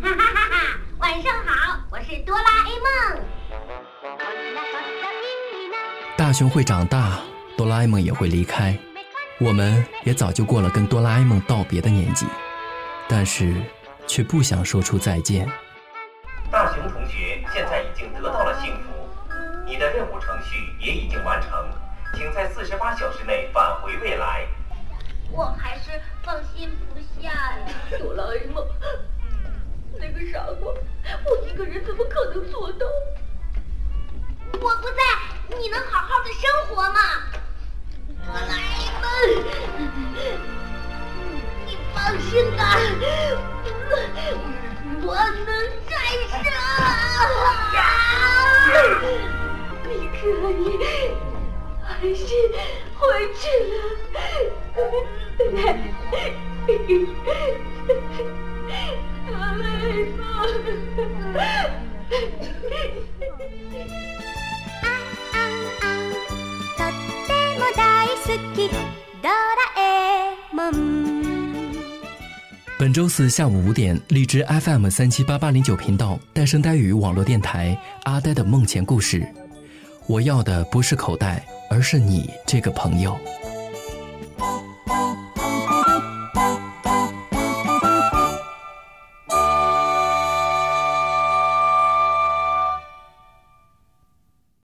哈哈哈哈！晚上好，我是哆啦 A 梦。大雄会长大，哆啦 A 梦也会离开，我们也早就过了跟哆啦 A 梦道别的年纪，但是却不想说出再见。大雄同学现在已经得到了幸福，你的任务程序也已经完成，请在四十八小时内个人怎么可能做到？我不在，你能好好的生活吗？哆啦 A 梦，你放心吧，我能战胜。你可以安心回去了。本周四下午五点，荔枝 FM 三七八八零九频道，呆声呆语网络电台，阿呆的梦前故事。我要的不是口袋，而是你这个朋友。